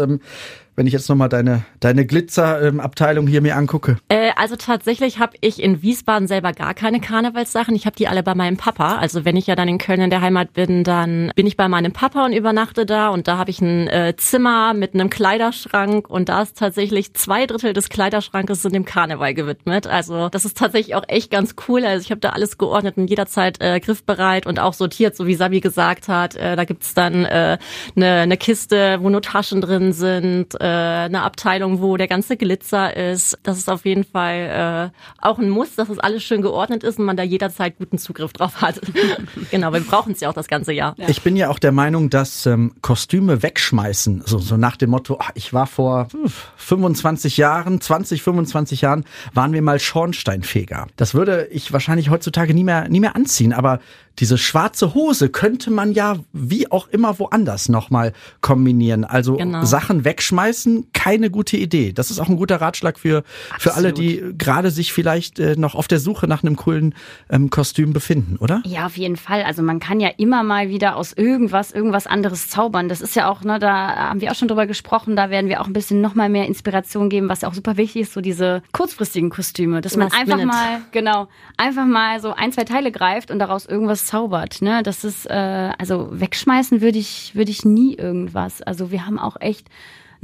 Wenn ich jetzt nochmal deine, deine Glitzerabteilung hier mir angucke? Äh, also tatsächlich habe ich in Wiesbaden selber gar keine Karnevalssachen. Ich habe die alle bei meinem Papa. Also wenn ich ja dann in Köln in der Heimat bin, dann bin ich bei meinem Papa und übernachte da. Und da habe ich ein äh, Zimmer mit einem Kleiderschrank. Und da ist tatsächlich zwei Drittel des Kleiderschrankes sind dem Karneval gewidmet. Also das ist tatsächlich auch echt ganz cool. Also ich habe da alles geordnet und jederzeit äh, griffbereit und auch sortiert, so wie Sabi gesagt hat. Äh, da gibt's dann äh, eine, eine Kiste, wo nur Taschen drin sind äh, eine Abteilung, wo der ganze Glitzer ist. Das ist auf jeden Fall äh, auch ein Muss, dass es alles schön geordnet ist und man da jederzeit guten Zugriff drauf hat. genau, wir brauchen es ja auch das ganze Jahr. Ich bin ja auch der Meinung, dass ähm, Kostüme wegschmeißen, so, so nach dem Motto, ach, ich war vor 25 Jahren, 20, 25 Jahren, waren wir mal Schornsteinfeger. Das würde ich wahrscheinlich heutzutage nie mehr, nie mehr anziehen, aber diese schwarze Hose könnte man ja wie auch immer woanders nochmal kombinieren. Also Genau. Sachen wegschmeißen, keine gute Idee. Das ist auch ein guter Ratschlag für, für alle, die gerade sich vielleicht äh, noch auf der Suche nach einem coolen ähm, Kostüm befinden, oder? Ja, auf jeden Fall. Also man kann ja immer mal wieder aus irgendwas irgendwas anderes zaubern. Das ist ja auch, ne, da haben wir auch schon drüber gesprochen, da werden wir auch ein bisschen noch mal mehr Inspiration geben, was ja auch super wichtig ist, so diese kurzfristigen Kostüme, dass man Last einfach minute. mal, genau, einfach mal so ein, zwei Teile greift und daraus irgendwas zaubert, ne? Das ist äh, also wegschmeißen würde ich würde ich nie irgendwas. Also wir haben auch echt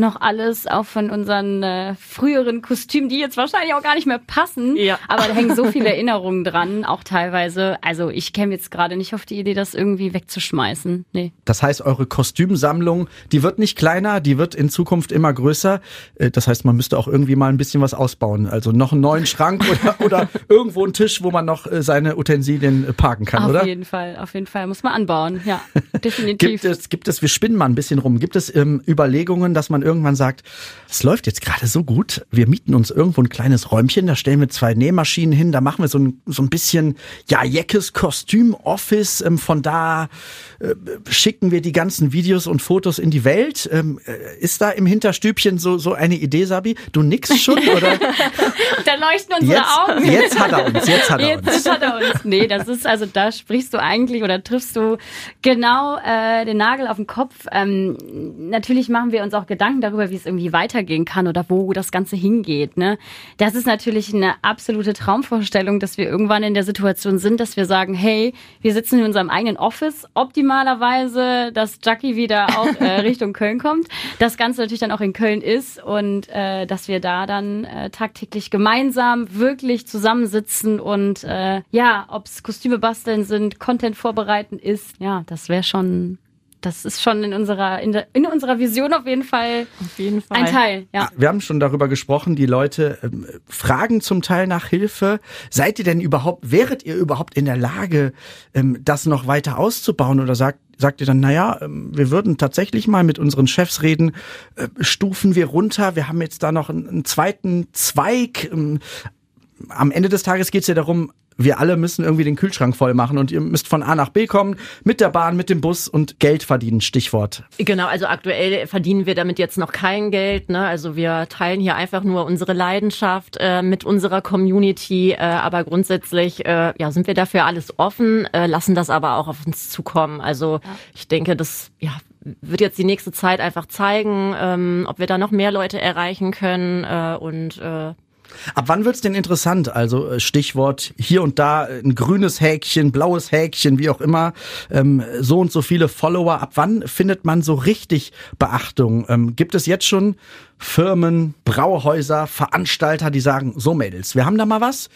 noch alles auch von unseren äh, früheren Kostümen, die jetzt wahrscheinlich auch gar nicht mehr passen. Ja. Aber da hängen so viele Erinnerungen dran, auch teilweise. Also ich käme jetzt gerade nicht auf die Idee, das irgendwie wegzuschmeißen. Nee. Das heißt, eure Kostümsammlung, die wird nicht kleiner, die wird in Zukunft immer größer. Äh, Das heißt, man müsste auch irgendwie mal ein bisschen was ausbauen. Also noch einen neuen Schrank oder, oder irgendwo einen Tisch, wo man noch äh, seine Utensilien äh, parken kann, auf oder? jeden Fall, auf jeden Fall. Muss man anbauen. Ja, definitiv. Gibt es, gibt es, wir spinnen mal ein bisschen rum, gibt es ähm, Überlegungen, dass man irgendwann sagt, es läuft jetzt gerade so gut, wir mieten uns irgendwo ein kleines Räumchen, da stellen wir zwei Nähmaschinen hin, da machen wir so ein, so ein bisschen, ja, jeckes Kostüm-Office, ähm, von da äh, schicken wir die ganzen Videos und Fotos in die Welt. Ähm, äh, ist da im Hinterstübchen so, so eine Idee, Sabi? Du nix schon, oder? da leuchten unsere Jetzt, Augen. jetzt hat er uns, jetzt hat er uns. Jetzt hat er uns. Nee, das ist, also da sprichst du eigentlich oder triffst du genau äh, den Nagel auf den Kopf. Ähm, natürlich machen wir uns auch Gedanken darüber, wie es irgendwie weitergehen kann oder wo das Ganze hingeht. Ne? Das ist natürlich eine absolute Traumvorstellung, dass wir irgendwann in der Situation sind, dass wir sagen, hey, wir sitzen in unserem eigenen Office, optimalerweise, dass Jackie wieder auch äh, Richtung Köln kommt. Das Ganze natürlich dann auch in Köln ist und äh, dass wir da dann äh, tagtäglich gemeinsam wirklich zusammensitzen und äh, ja, ob es Kostüme basteln sind, Content vorbereiten ist, ja, das wäre schon, das ist schon in unserer in, der, in unserer Vision auf jeden Fall Auf jeden Fall. ein Teil. Ja. Wir haben schon darüber gesprochen, die Leute ähm, fragen zum Teil nach Hilfe. Seid ihr denn überhaupt, wäret ihr überhaupt in der Lage, ähm, das noch weiter auszubauen oder sagt, sagt ihr dann, naja, ähm, wir würden tatsächlich mal mit unseren Chefs reden, äh, stufen wir runter, wir haben jetzt da noch einen, einen zweiten Zweig. Ähm, am Ende des Tages geht es ja darum, wir alle müssen irgendwie den Kühlschrank voll machen und ihr müsst von A nach B kommen, mit der Bahn, mit dem Bus und Geld verdienen, Stichwort. Genau, also aktuell verdienen wir damit jetzt noch kein Geld. Ne? Also wir teilen hier einfach nur unsere Leidenschaft äh, mit unserer Community. Äh, aber grundsätzlich äh, ja, sind wir dafür alles offen, äh, lassen das aber auch auf uns zukommen. Also ich denke, das ja, wird jetzt die nächste Zeit einfach zeigen, ähm, ob wir da noch mehr Leute erreichen können. Äh, und äh, Ab wann wird's denn interessant? Also äh, Stichwort hier und da äh, ein grünes Häkchen, blaues Häkchen, wie auch immer, ähm, so und so viele Follower. Ab wann findet man so richtig Beachtung? Ähm, gibt es jetzt schon Firmen, Brauhäuser, Veranstalter, die sagen, so Mädels, wir haben da mal was?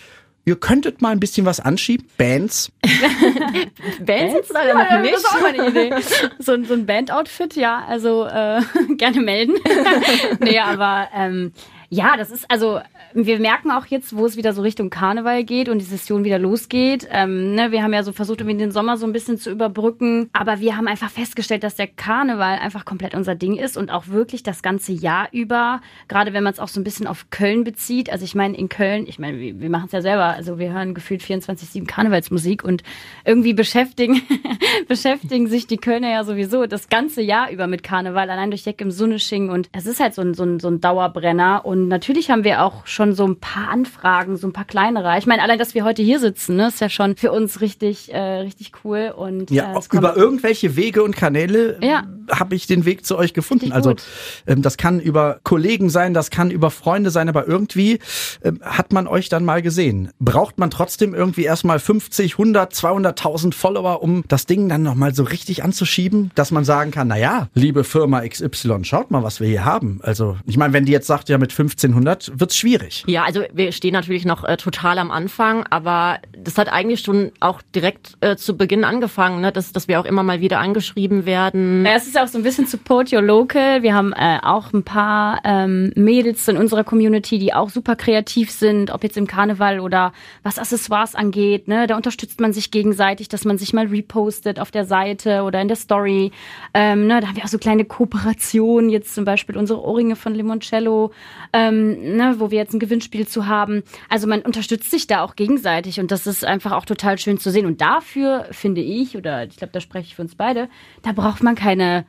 Ihr könntet mal ein bisschen was anschieben. Bands. Bands jetzt leider noch nicht. Das ist auch meine Idee. So, ein- so ein Band-Outfit, ja, also äh, gerne melden. nee, aber ähm, ja, das ist also, wir merken auch jetzt, wo es wieder so Richtung Karneval geht und die Session wieder losgeht. Ähm, ne, wir haben ja so versucht, irgendwie den Sommer so ein bisschen zu überbrücken. Aber wir haben einfach festgestellt, dass der Karneval einfach komplett unser Ding ist und auch wirklich das ganze Jahr über, gerade wenn man es auch so ein bisschen auf Köln bezieht. Also ich meine, in Köln, ich meine, wir, wir machen es ja selber, also wir hören gefühlt 24-7 Karnevalsmusik und irgendwie beschäftigen, beschäftigen sich die Kölner ja sowieso das ganze Jahr über mit Karneval, allein durch Jack im Sunnesching und es ist halt so ein, so ein, so ein Dauerbrenner und natürlich haben wir auch schon so ein paar Anfragen, so ein paar kleinere. Ich meine, allein, dass wir heute hier sitzen, ne, ist ja schon für uns richtig, äh, richtig cool und Ja, äh, über irgendwelche Wege und Kanäle Ja. Habe ich den Weg zu euch gefunden. Also ähm, das kann über Kollegen sein, das kann über Freunde sein, aber irgendwie ähm, hat man euch dann mal gesehen. Braucht man trotzdem irgendwie erstmal 50, 100, 200.000 Follower, um das Ding dann nochmal so richtig anzuschieben, dass man sagen kann, na ja, liebe Firma XY, schaut mal, was wir hier haben. Also ich meine, wenn die jetzt sagt, ja mit 1500 wird's schwierig. Ja, also wir stehen natürlich noch äh, total am Anfang, aber das hat eigentlich schon auch direkt äh, zu Beginn angefangen, ne? dass, dass wir auch immer mal wieder angeschrieben werden. Ja, es ist auch so ein bisschen Support Your Local. Wir haben äh, auch ein paar ähm, Mädels in unserer Community, die auch super kreativ sind, ob jetzt im Karneval oder was Accessoires angeht. Ne? Da unterstützt man sich gegenseitig, dass man sich mal repostet auf der Seite oder in der Story. Ähm, ne? Da haben wir auch so kleine Kooperationen, jetzt zum Beispiel unsere Ohrringe von Limoncello, ähm, ne? wo wir jetzt ein Gewinnspiel zu haben. Also man unterstützt sich da auch gegenseitig und das ist einfach auch total schön zu sehen. Und dafür finde ich, oder ich glaube, da spreche ich für uns beide, da braucht man keine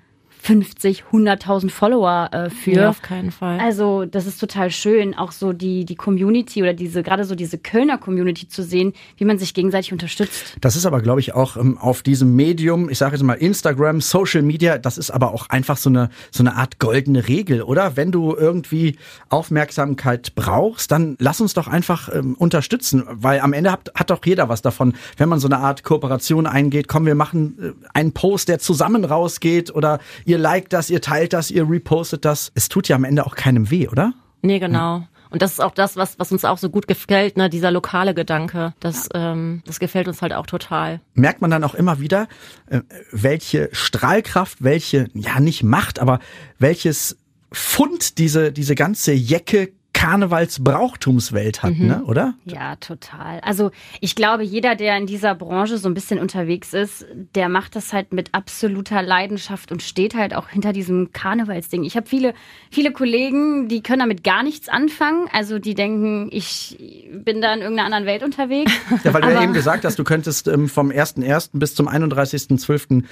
50, 100.000 Follower äh, für. Nee, auf keinen Fall. Also das ist total schön, auch so die die Community oder diese gerade so diese Kölner Community zu sehen, wie man sich gegenseitig unterstützt. Das ist aber, glaube ich, auch ähm, auf diesem Medium, ich sage jetzt mal Instagram, Social Media, das ist aber auch einfach so eine, so eine Art goldene Regel, oder? Wenn du irgendwie Aufmerksamkeit brauchst, dann lass uns doch einfach ähm, unterstützen, weil am Ende hat, hat doch jeder was davon, wenn man so eine Art Kooperation eingeht, komm, wir machen äh, einen Post, der zusammen rausgeht oder ihr liked das, ihr teilt das, ihr repostet das. Es tut ja am Ende auch keinem weh, oder? Nee, genau. Und das ist auch das, was, was uns auch so gut gefällt, ne? dieser lokale Gedanke. Das, ähm, das gefällt uns halt auch total. merkt man dann auch immer wieder, äh, welche Strahlkraft, welche, ja nicht Macht, aber welches Fund diese, diese ganze Jecke Karnevalsbrauchtumswelt hat, ne, oder? Ja, total. Also ich glaube, jeder, der in dieser Branche so ein bisschen unterwegs ist, der macht das halt mit absoluter Leidenschaft und steht halt auch hinter diesem Karnevalsding. Ich habe viele, viele Kollegen, die können damit gar nichts anfangen. Also die denken, ich bin da in irgendeiner anderen Welt unterwegs. Ja, weil du ja eben gesagt hast, du könntest ähm, vom 1.1. bis zum 31.12.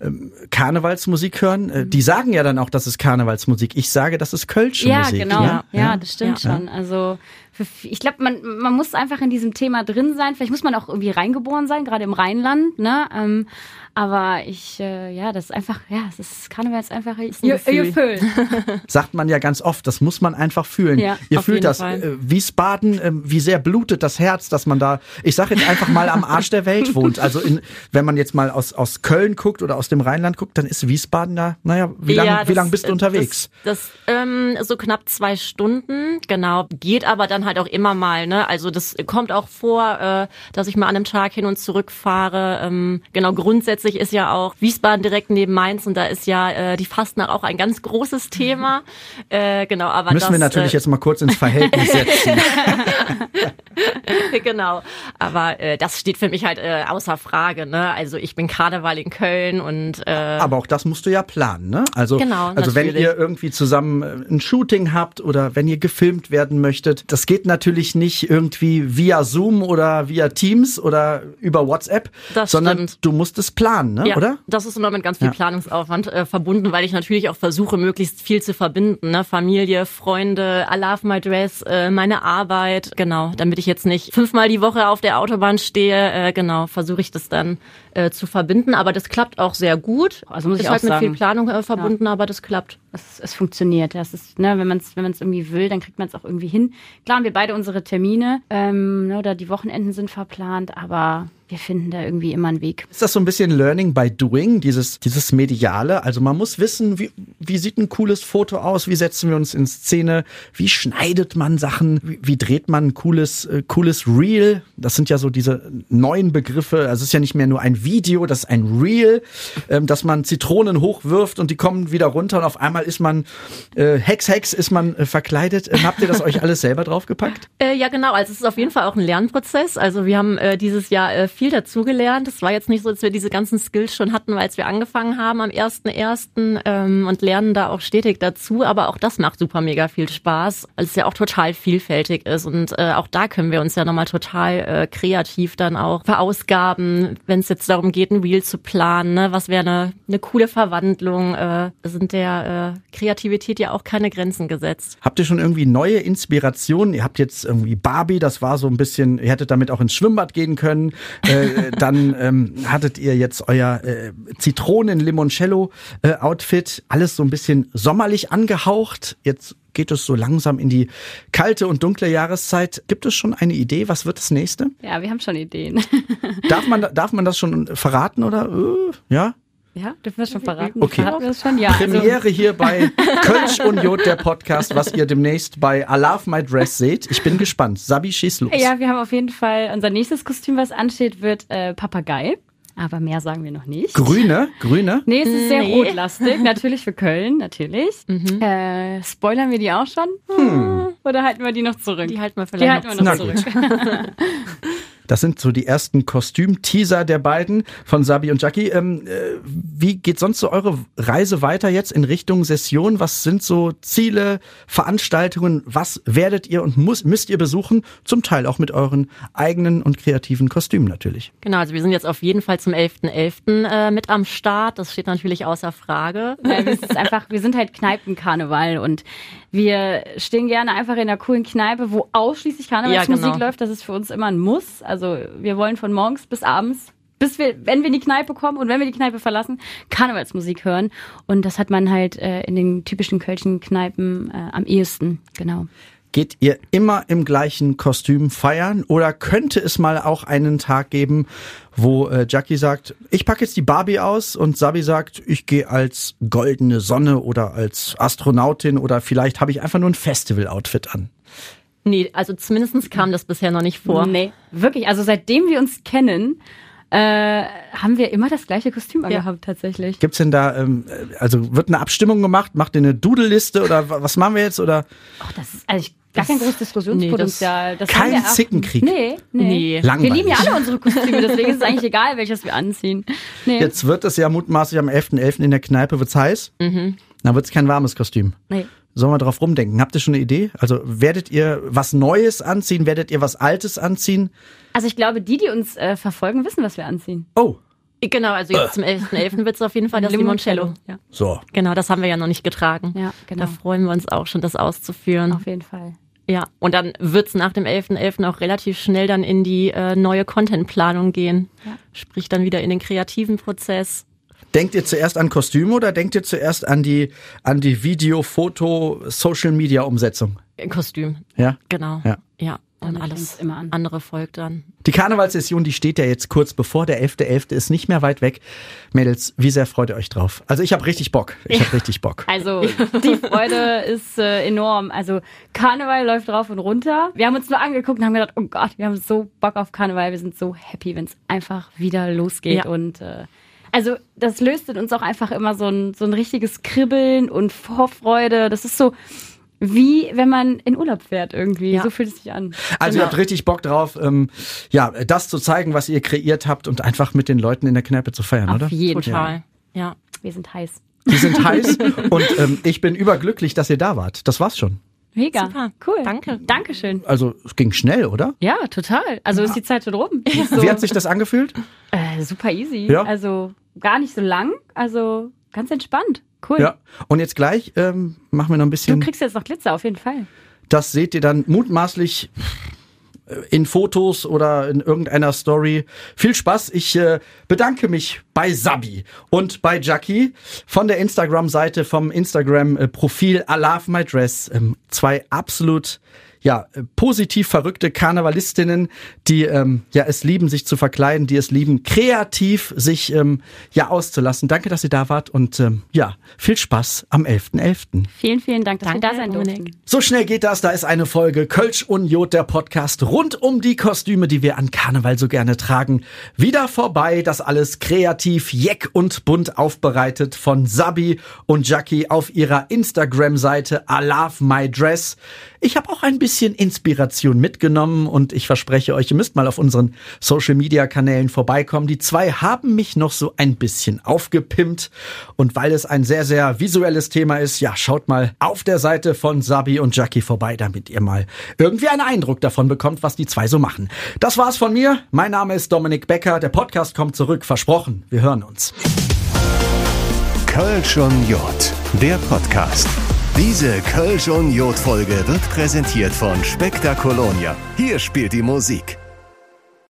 Ähm, Karnevalsmusik hören. Äh, die sagen ja dann auch, das ist Karnevalsmusik. Ich sage, das ist Kölsche Ja, Musik. genau. Ja, Ja, das stimmt ja. schon. Also für, ich glaube, man, man muss einfach in diesem Thema drin sein. Vielleicht muss man auch irgendwie reingeboren sein, gerade im Rheinland. Ne? Ähm, aber ich, äh, ja, das ist einfach, ja, es ist Karneval ist einfach ein ihr, ihr Gefühl. sagt man ja ganz oft, das muss man einfach fühlen. Ja, Ihr auf fühlt jeden das. Fall. Äh, Wiesbaden, äh, wie sehr blutet das Herz, dass man da, ich sage jetzt einfach mal am Arsch der Welt wohnt. Also in, wenn man jetzt mal aus, aus Köln guckt oder aus dem Rheinland guckt, dann ist Wiesbaden da, naja, wie lange Ja, wie das- lang bist du äh, unterwegs? Das, das ähm, so knapp zwei Stunden, genau. Geht aber dann halt auch immer mal, ne? Also das kommt auch vor, äh, dass ich mal an einem Tag hin und zurück fahre. Ähm, genau, grundsätzlich ist ja auch Wiesbaden direkt neben Mainz und da ist ja äh, die Fastnacht auch ein ganz großes Thema. Äh, genau, aber Müssen das, wir natürlich äh, jetzt mal kurz ins Verhältnis setzen. genau. Aber äh, das steht für mich halt äh, außer Frage, ne? Also ich bin Karneval in Köln und äh, Aber auch das musst du ja planen, ne? Also, Genau, also wenn ihr irgendwie zusammen äh, ein Shooting habt oder wenn ihr gefilmt werden möchtet, das geht natürlich nicht irgendwie via Zoom oder via Teams oder über WhatsApp, Das sondern stimmt. du musst es planen, ne? Ja, oder? das ist immer mit ganz viel Ja. Planungsaufwand äh, verbunden, weil ich natürlich auch versuche, möglichst viel zu verbinden. Ne? Familie, Freunde, I love my dress, äh, meine Arbeit, genau, damit ich jetzt nicht fünfmal die Woche auf der Autobahn stehe, äh, genau, versuche ich das dann äh, zu verbinden. Aber das klappt auch sehr gut. Also muss ist ich halt auch mit viel sagen. Planung äh, verbunden, aber das klappt. Es, es funktioniert. Das ist, ne, wenn man es wenn man's irgendwie will, dann kriegt man es auch irgendwie hin. Klar haben wir beide unsere Termine. Ähm, ne, oder die Wochenenden sind verplant, aber wir finden da irgendwie immer einen Weg. Ist das so ein bisschen Learning by Doing, dieses, dieses Mediale? Also man muss wissen, wie, wie sieht ein cooles Foto aus? Wie setzen wir uns in Szene? Wie schneidet man Sachen? Wie, wie dreht man ein cooles, äh, cooles Reel? Das sind ja so diese neuen Begriffe. Also es ist ja nicht mehr nur ein Video, das ist ein Reel, ähm, dass man Zitronen hochwirft und die kommen wieder runter und auf einmal ist man äh, Hex, Hex, ist man äh, verkleidet. Ähm, habt ihr das euch alles selber draufgepackt? Äh, ja, genau. Also es ist auf jeden Fall auch ein Lernprozess. Also wir haben äh, dieses Jahr äh, viel dazugelernt. Es war jetzt nicht so, dass wir diese ganzen Skills schon hatten, als wir angefangen haben am 1.1. Ähm, und lernen da auch stetig dazu. Aber auch das macht super mega viel Spaß, weil es ja auch total vielfältig ist. Und äh, auch da können wir uns ja nochmal total äh, kreativ dann auch verausgaben, wenn es jetzt darum geht, ein Reel zu planen. Ne? Was wäre eine, eine coole Verwandlung? Äh, sind der äh, Kreativität ja auch keine Grenzen gesetzt. Habt ihr schon irgendwie neue Inspirationen? Ihr habt jetzt irgendwie Barbie, das war so ein bisschen, ihr hättet damit auch ins Schwimmbad gehen können. Äh, dann ähm, hattet ihr jetzt euer äh, Zitronen-Limoncello-Outfit, alles so ein bisschen sommerlich angehaucht. Jetzt geht es so langsam in die kalte und dunkle Jahreszeit. Gibt es schon eine Idee? Was wird das nächste? Ja, wir haben schon Ideen. Darf man, darf man das schon verraten oder? Äh, ja? Ja, dürfen wir das schon verraten? Okay. Verraten wir schon? Ja. Also, Premiere hier bei Kölsch und Jod, der Podcast, was ihr demnächst bei I Love My Dress seht. Ich bin gespannt. Sabi, schieß los. ja, wir haben auf jeden Fall unser nächstes Kostüm, was ansteht, wird äh, Papagei. Aber mehr sagen wir noch nicht. Grüne, grüne. Nee, es ist sehr Nee. rotlastig. Natürlich für Köln, natürlich. Äh, spoilern wir die auch schon? Oder halten wir die noch zurück? Die halten wir Die vielleicht halten noch wir noch zurück. Das sind so die ersten Kostüm-Teaser der beiden von Sabi und Jackie. Ähm, äh, wie geht sonst so eure Reise weiter jetzt in Richtung Session? Was sind so Ziele, Veranstaltungen? Was werdet ihr und muss, müsst ihr besuchen? Zum Teil auch mit euren eigenen und kreativen Kostümen natürlich. Genau, also wir sind jetzt auf jeden Fall zum 11.11. Äh, mit am Start. Das steht natürlich außer Frage. Ja, es ist einfach, wir sind halt Kneipenkarneval und wir stehen gerne einfach in einer coolen Kneipe, wo ausschließlich Karnevalsmusik Ja, genau. läuft. Das ist für uns immer ein Muss. Also wir wollen von morgens bis abends, bis wir, wenn wir in die Kneipe kommen und wenn wir die Kneipe verlassen, Karnevalsmusik hören. Und das hat man halt äh, in den typischen kölschen Kneipen äh, am ehesten, genau. Geht ihr immer im gleichen Kostüm feiern oder könnte es mal auch einen Tag geben, wo äh, Jackie sagt, ich packe jetzt die Barbie aus und Sabi sagt, ich gehe als goldene Sonne oder als Astronautin oder vielleicht habe ich einfach nur ein Festival-Outfit an. Nee, also zumindest kam das bisher noch nicht vor. Nee, wirklich. Also seitdem wir uns kennen, äh, haben wir immer das gleiche Kostüm angehabt, tatsächlich. Gibt's denn da, ähm, äh, also wird eine Abstimmung gemacht, macht ihr eine Doodle-Liste oder wa- was machen wir jetzt oder Ach, das ist eigentlich gar kein großes Diskussionspotenzial. das kein haben wir auch- Zickenkrieg? Nee, nee. Nee. Wir lieben ja alle unsere Kostüme, deswegen ist es eigentlich egal, welches wir anziehen. Nee. Jetzt wird es ja mutmaßlich am 11.11. in der Kneipe, wird's heiß. Mhm. Dann wird's kein warmes Kostüm. nee. Sollen wir drauf rumdenken? Habt ihr schon eine Idee? Also werdet ihr was Neues anziehen? Werdet ihr was Altes anziehen? Also ich glaube, die, die uns äh, verfolgen, wissen, was wir anziehen. Oh, Genau, also jetzt zum 11.11. wird es auf jeden Fall das Limoncello. Ja, so. Genau, das haben wir ja noch nicht getragen. ja genau. Da freuen wir uns auch schon, das auszuführen. Auf jeden Fall. Ja, und dann wird's nach dem 11.11. auch relativ schnell dann in die äh, neue Contentplanung gehen. Ja. Sprich dann wieder in den kreativen Prozess. Denkt ihr zuerst an Kostüme oder denkt ihr zuerst an die, an die Video, Foto, Social Media Umsetzung? Kostüm, Ja? genau. Ja. Ja, und Damit alles immer an. andere folgt dann. Die Karnevalssession, die steht ja jetzt kurz bevor. Der 11.11. ist nicht mehr weit weg. Mädels, wie sehr freut ihr euch drauf? Also ich habe richtig Bock. Ich habe richtig Bock. Also die Freude ist äh, enorm. Also Karneval läuft rauf und runter. Wir haben uns nur angeguckt und haben gedacht, oh Gott, wir haben so Bock auf Karneval. Wir sind so happy, wenn es einfach wieder losgeht. Ja. Und äh, also das löst in uns auch einfach immer so ein, so ein richtiges Kribbeln und Vorfreude. Das ist so wie wenn man in Urlaub fährt irgendwie. Ja. So fühlt es sich an. Also ihr habt richtig Bock drauf, ähm, ja, das zu zeigen, was ihr kreiert habt und einfach mit den Leuten in der Kneipe zu feiern, oder? Auf jeden Fall. Total. Ja. Wir sind heiß. Die sind heiß und ähm, ich bin überglücklich, dass ihr da wart. Das war's schon. Mega. Super. Cool. Danke. Dankeschön. Also es ging schnell, oder? Ja, total. Also ist die Zeit schon rum. Ist So, Wie hat sich das angefühlt? äh, super easy. Ja. Also gar nicht so lang. Also ganz entspannt. Cool. Ja. Und jetzt gleich ähm, machen wir noch ein Du bisschen. kriegst jetzt noch Glitzer, auf jeden Fall. Das seht ihr dann mutmaßlich in Fotos oder in irgendeiner Story. Viel Spaß. Ich äh, bedanke mich bei Sabi und bei Jackie von der Instagram-Seite vom Instagram-Profil I Love My Dress. Ähm, zwei absolut ja, positiv verrückte Karnevalistinnen, die ähm, ja es lieben, sich zu verkleiden, die es lieben, kreativ sich ähm, ja auszulassen. Danke, dass ihr da wart und ähm, ja, viel Spaß am 11.11. .11. Vielen, vielen Dank, dass Danke, wir da sein durften. So schnell geht das. Da ist eine Folge Kölsch und Jod, der Podcast rund um die Kostüme, die wir an Karneval so gerne tragen. Wieder vorbei. Das alles kreativ, jeck und bunt aufbereitet von Sabi und Jackie auf ihrer Instagram-Seite I Love My Dress. Ich habe auch ein bisschen Inspiration mitgenommen und ich verspreche euch, ihr müsst mal auf unseren Social Media Kanälen vorbeikommen. Die zwei haben mich noch so ein bisschen aufgepimpt und weil es ein sehr, sehr visuelles Thema ist, ja, schaut mal auf der Seite von Sabi und Jackie vorbei, damit ihr mal irgendwie einen Eindruck davon bekommt, was die zwei so machen. Das war's von mir. Mein Name ist Dominik Becker. Der Podcast kommt zurück. Versprochen. Wir hören uns. Kölsch und J, der Podcast. Diese Kölsch und Jod-Folge wird präsentiert von Spektakolonia. Hier spielt die Musik.